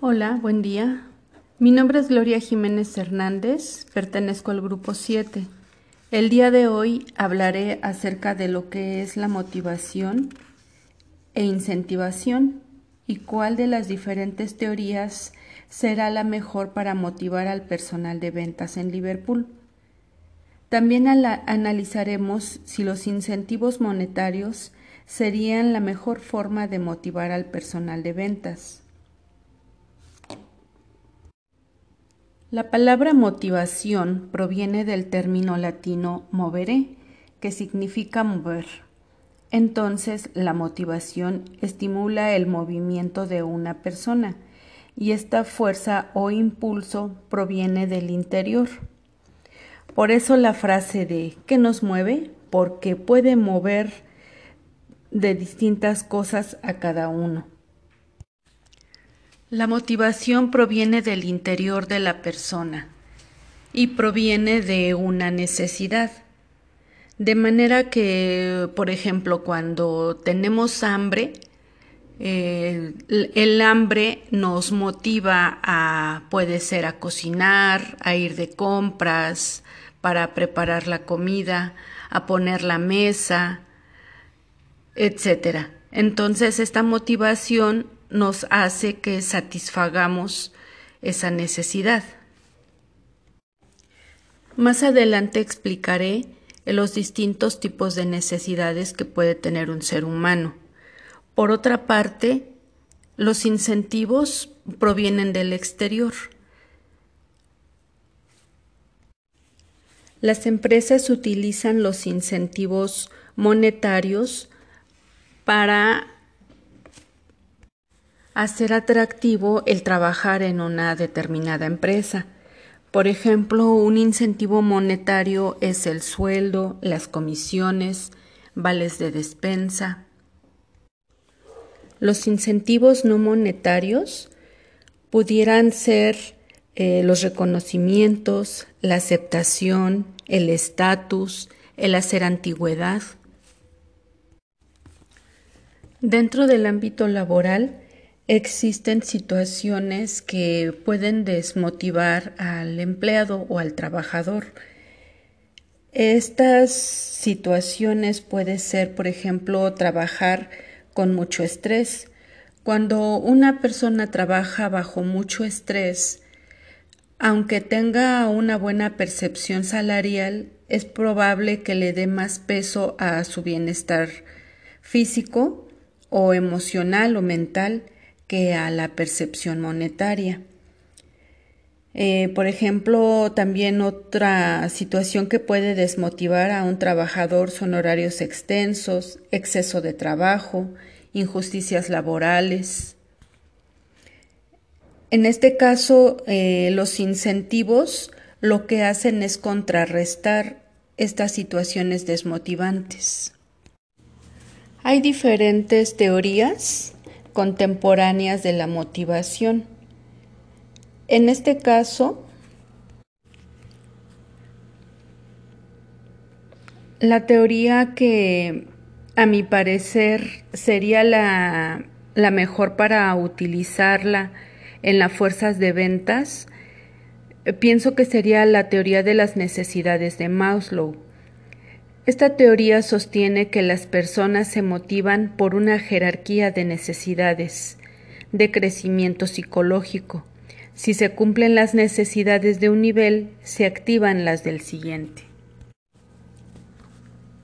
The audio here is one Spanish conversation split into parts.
Hola, buen día. Mi nombre es Gloria Jiménez Hernández, pertenezco al grupo 7. El día de hoy hablaré acerca de lo que es la motivación e incentivación y cuál de las diferentes teorías será la mejor para motivar al personal de ventas en Liverpool. También analizaremos si los incentivos monetarios serían la mejor forma de motivar al personal de ventas. La palabra motivación proviene del término latino movere, que significa mover. Entonces, la motivación estimula el movimiento de una persona y esta fuerza o impulso proviene del interior. Por eso la frase de ¿qué nos mueve? Porque puede mover de distintas cosas a cada uno. La motivación proviene del interior de la persona y proviene de una necesidad. De manera que, por ejemplo, cuando tenemos hambre, eh, el hambre nos motiva a, puede ser a cocinar, a ir de compras, para preparar la comida, a poner la mesa, etc. Entonces, esta motivación nos hace que satisfagamos esa necesidad. Más adelante explicaré los distintos tipos de necesidades que puede tener un ser humano. Por otra parte, los incentivos provienen del exterior. Las empresas utilizan los incentivos monetarios para hacer atractivo el trabajar en una determinada empresa. Por ejemplo, un incentivo monetario es el sueldo, las comisiones, vales de despensa. Los incentivos no monetarios pudieran ser eh, los reconocimientos, la aceptación, el estatus, el hacer antigüedad. Dentro del ámbito laboral existen situaciones que pueden desmotivar al empleado o al trabajador. Estas situaciones puede ser, por ejemplo, trabajar con mucho estrés. Cuando una persona trabaja bajo mucho estrés, aunque tenga una buena percepción salarial, es probable que le dé más peso a su bienestar físico o emocional o mental que a la percepción monetaria. Eh, por ejemplo, también otra situación que puede desmotivar a un trabajador son horarios extensos, exceso de trabajo, injusticias laborales, en este caso, eh, los incentivos lo que hacen es contrarrestar estas situaciones desmotivantes. Hay diferentes teorías contemporáneas de la motivación. En este caso, la teoría que a mi parecer sería la, la mejor para utilizarla en las fuerzas de ventas, eh, pienso que sería la teoría de las necesidades de Maslow. Esta teoría sostiene que las personas se motivan por una jerarquía de necesidades, de crecimiento psicológico. Si se cumplen las necesidades de un nivel, se activan las del siguiente.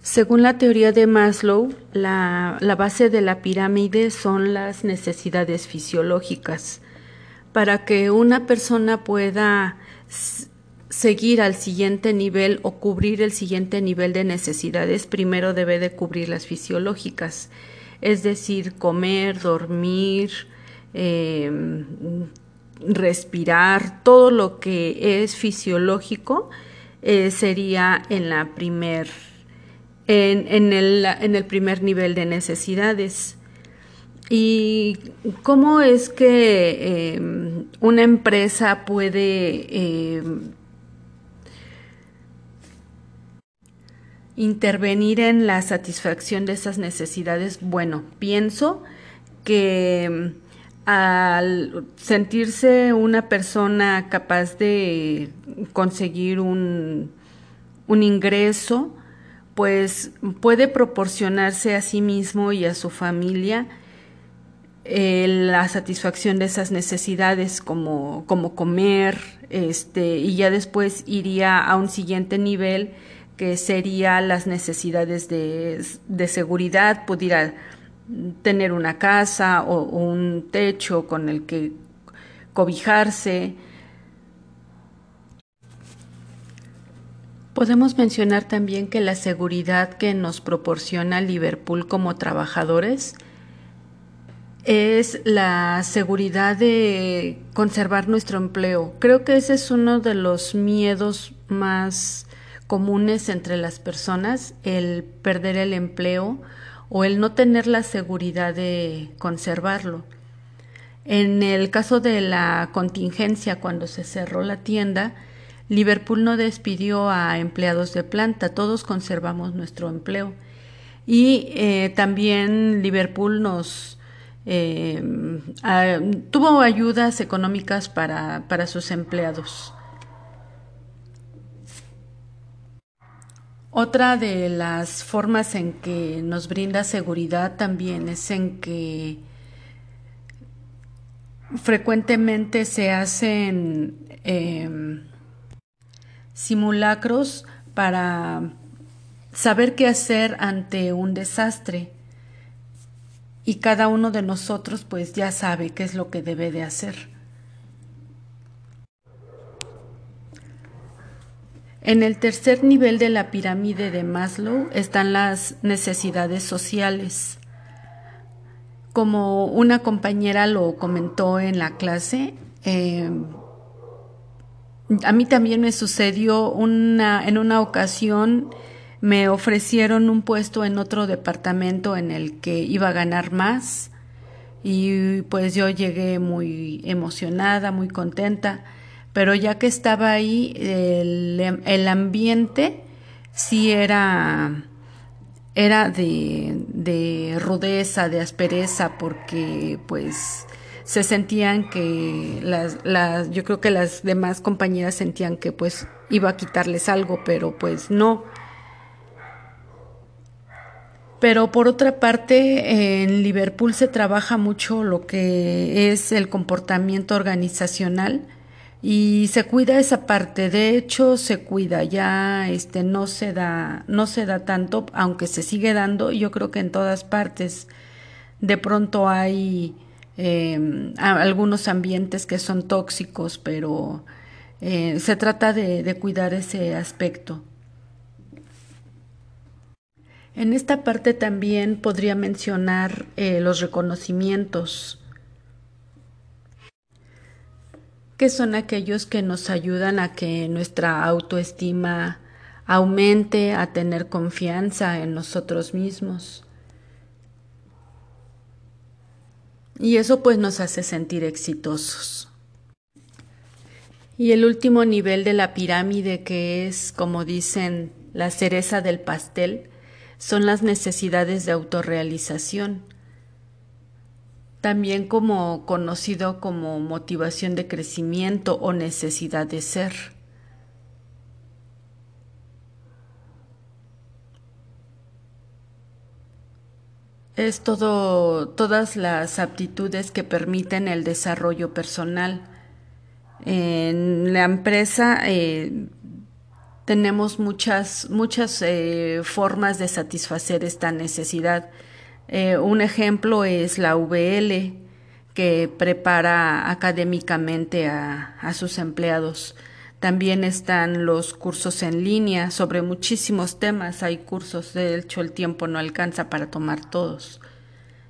Según la teoría de Maslow, la, base de la pirámide son las necesidades fisiológicas para que una persona pueda seguir al siguiente nivel o cubrir el siguiente nivel de necesidades, primero debe de cubrir las fisiológicas, es decir, comer, dormir, em, respirar, todo lo que es fisiológico eh, sería en la primer en, el, en el primer nivel de necesidades. ¿Y cómo es que em, una empresa puede intervenir en la satisfacción de esas necesidades? Bueno, pienso que em, al sentirse una persona capaz de conseguir un, un ingreso, pues puede proporcionarse a sí mismo y a su familia eh, la satisfacción de esas necesidades como, como comer, este, y ya después iría a un siguiente nivel que sería las necesidades de, de seguridad, pudiera tener una casa o, o un techo con el que cobijarse. Podemos mencionar también que la seguridad que nos proporciona Liverpool como trabajadores es la seguridad de conservar nuestro empleo. Creo que ese es uno de los miedos más comunes entre las personas, el perder el empleo o el no tener la seguridad de conservarlo. En el caso de la contingencia, cuando se cerró la tienda, Liverpool no despidió a empleados de planta, todos conservamos nuestro empleo. Y eh, también Liverpool nos eh, tuvo ayudas económicas para, para sus empleados. Otra de las formas en que nos brinda seguridad también es en que frecuentemente se hacen em, simulacros para saber qué hacer ante un desastre y cada uno de nosotros pues ya sabe qué es lo que debe de hacer. En el tercer nivel de la pirámide de Maslow están las necesidades sociales. Como una compañera lo comentó en la clase, eh, a mí también me sucedió una, en una ocasión me ofrecieron un puesto en otro departamento en el que iba a ganar más y pues yo llegué muy emocionada, muy contenta, pero ya que estaba ahí el, el ambiente sí era era de, de rudeza, de aspereza, porque pues se sentían que las, las, yo creo que las demás compañeras sentían que pues iba a quitarles algo, pero pues no. Pero por otra parte, en Liverpool se trabaja mucho lo que es el comportamiento organizacional y se cuida esa parte. De hecho, se cuida. Ya este no se da no se da tanto, aunque se sigue dando. Yo creo que en todas partes de pronto hay eh, algunos ambientes que son tóxicos, pero eh, se trata de, de cuidar ese aspecto. En esta parte también podría mencionar eh, los reconocimientos, que son aquellos que nos ayudan a que nuestra autoestima aumente, a tener confianza en nosotros mismos. Y eso pues nos hace sentir exitosos. Y el último nivel de la pirámide, que es, como dicen, la cereza del pastel, son las necesidades de autorrealización, también como conocido como motivación de crecimiento o necesidad de ser. Es todo, todas las aptitudes que permiten el desarrollo personal. En la empresa eh, tenemos muchas, muchas eh, formas de satisfacer esta necesidad. Eh, un ejemplo es la VL, que prepara académicamente a, sus empleados. También están los cursos en línea sobre muchísimos temas. Hay cursos, de hecho el tiempo no alcanza para tomar todos.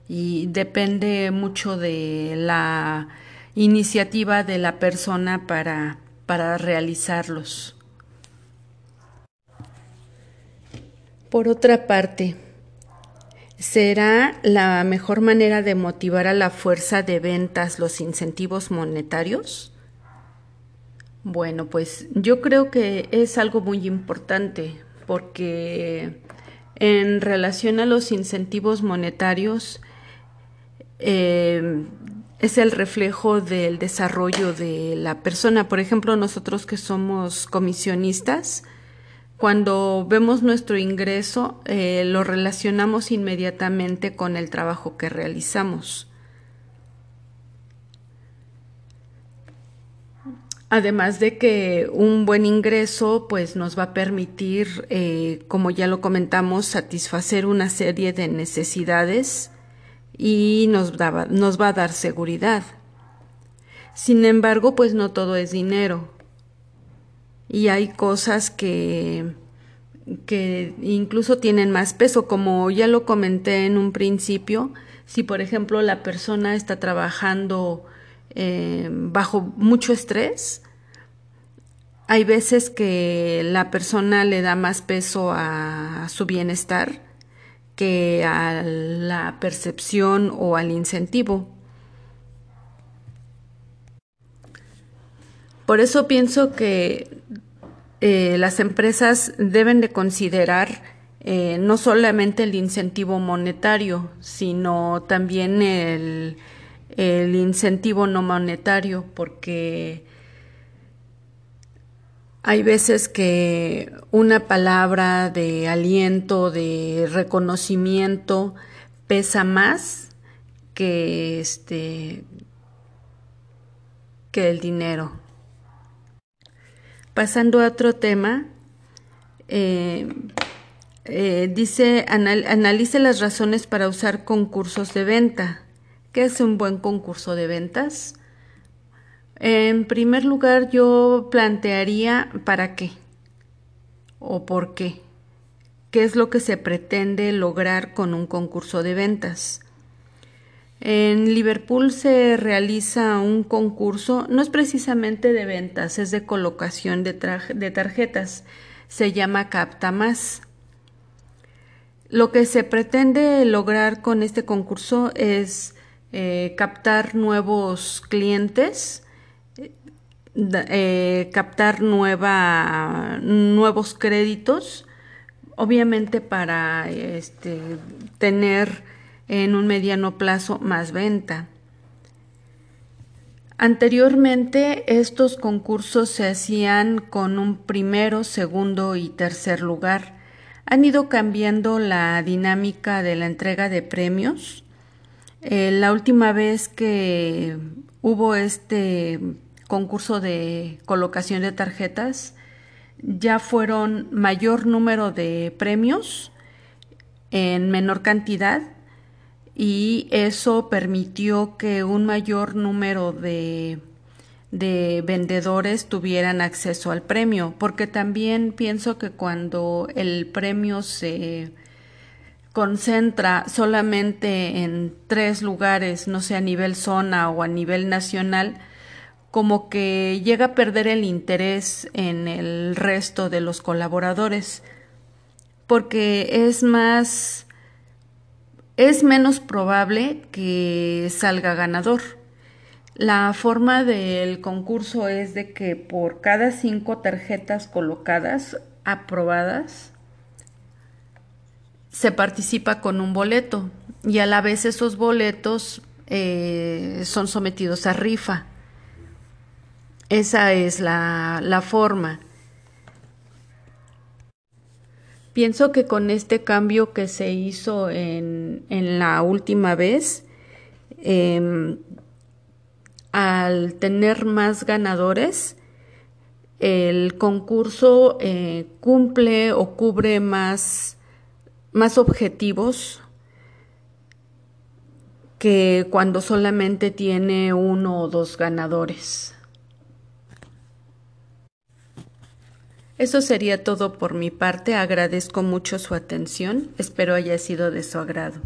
Y depende mucho de la iniciativa de la persona para, para realizarlos. Por otra parte, ¿será la mejor manera de motivar a la fuerza de ventas los incentivos monetarios? Bueno, pues yo creo que es algo muy importante porque en relación a los incentivos monetarios, eh, es el reflejo del desarrollo de la persona. Por ejemplo, nosotros que somos comisionistas, cuando vemos nuestro ingreso, eh, lo relacionamos inmediatamente con el trabajo que realizamos. Además de que un buen ingreso pues nos va a permitir, eh, como ya lo comentamos, satisfacer una serie de necesidades y nos, nos va a dar seguridad. Sin embargo, pues no todo es dinero. Y hay cosas que, que incluso tienen más peso, como ya lo comenté en un principio, si por ejemplo la persona está trabajando eh, bajo mucho estrés, hay veces que la persona le da más peso a su bienestar que a la percepción o al incentivo. Por eso pienso que eh, las empresas deben de considerar eh, no solamente el incentivo monetario, sino también el, el incentivo no monetario, porque hay veces que una palabra de aliento, de reconocimiento, pesa más que este que el dinero. Pasando a otro tema, eh, eh, dice analice las razones para usar concursos de venta. ¿Qué es un buen concurso de ventas? En primer lugar, yo plantearía para qué o por qué. ¿Qué es lo que se pretende lograr con un concurso de ventas? En Liverpool se realiza un concurso, no es precisamente de ventas, es de colocación de, tarjetas. Se llama Capta Más. Lo que se pretende lograr con este concurso es eh, captar nuevos clientes eh, captar nueva, nuevos créditos, obviamente para este, tener en un mediano plazo más venta. Anteriormente estos concursos se hacían con un primero, segundo y tercer lugar. Han ido cambiando la dinámica de la entrega de premios. Eh, la última vez que hubo este concurso de colocación de tarjetas, ya fueron mayor número de premios en menor cantidad y eso permitió que un mayor número de, de vendedores tuvieran acceso al premio, porque también pienso que cuando el premio se concentra solamente en tres lugares, no sé, a nivel zona o a nivel nacional, como que llega a perder el interés en el resto de los colaboradores, porque es más, es menos probable que salga ganador. La forma del concurso es de que por cada cinco tarjetas colocadas, aprobadas, se participa con un boleto y a la vez esos boletos eh, son sometidos a rifa. Esa es la, forma. Pienso que con este cambio que se hizo en, la última vez, em, al tener más ganadores, el concurso eh, cumple o cubre más, más objetivos que cuando solamente tiene uno o dos ganadores. Eso sería todo por mi parte. Agradezco mucho su atención. Espero haya sido de su agrado.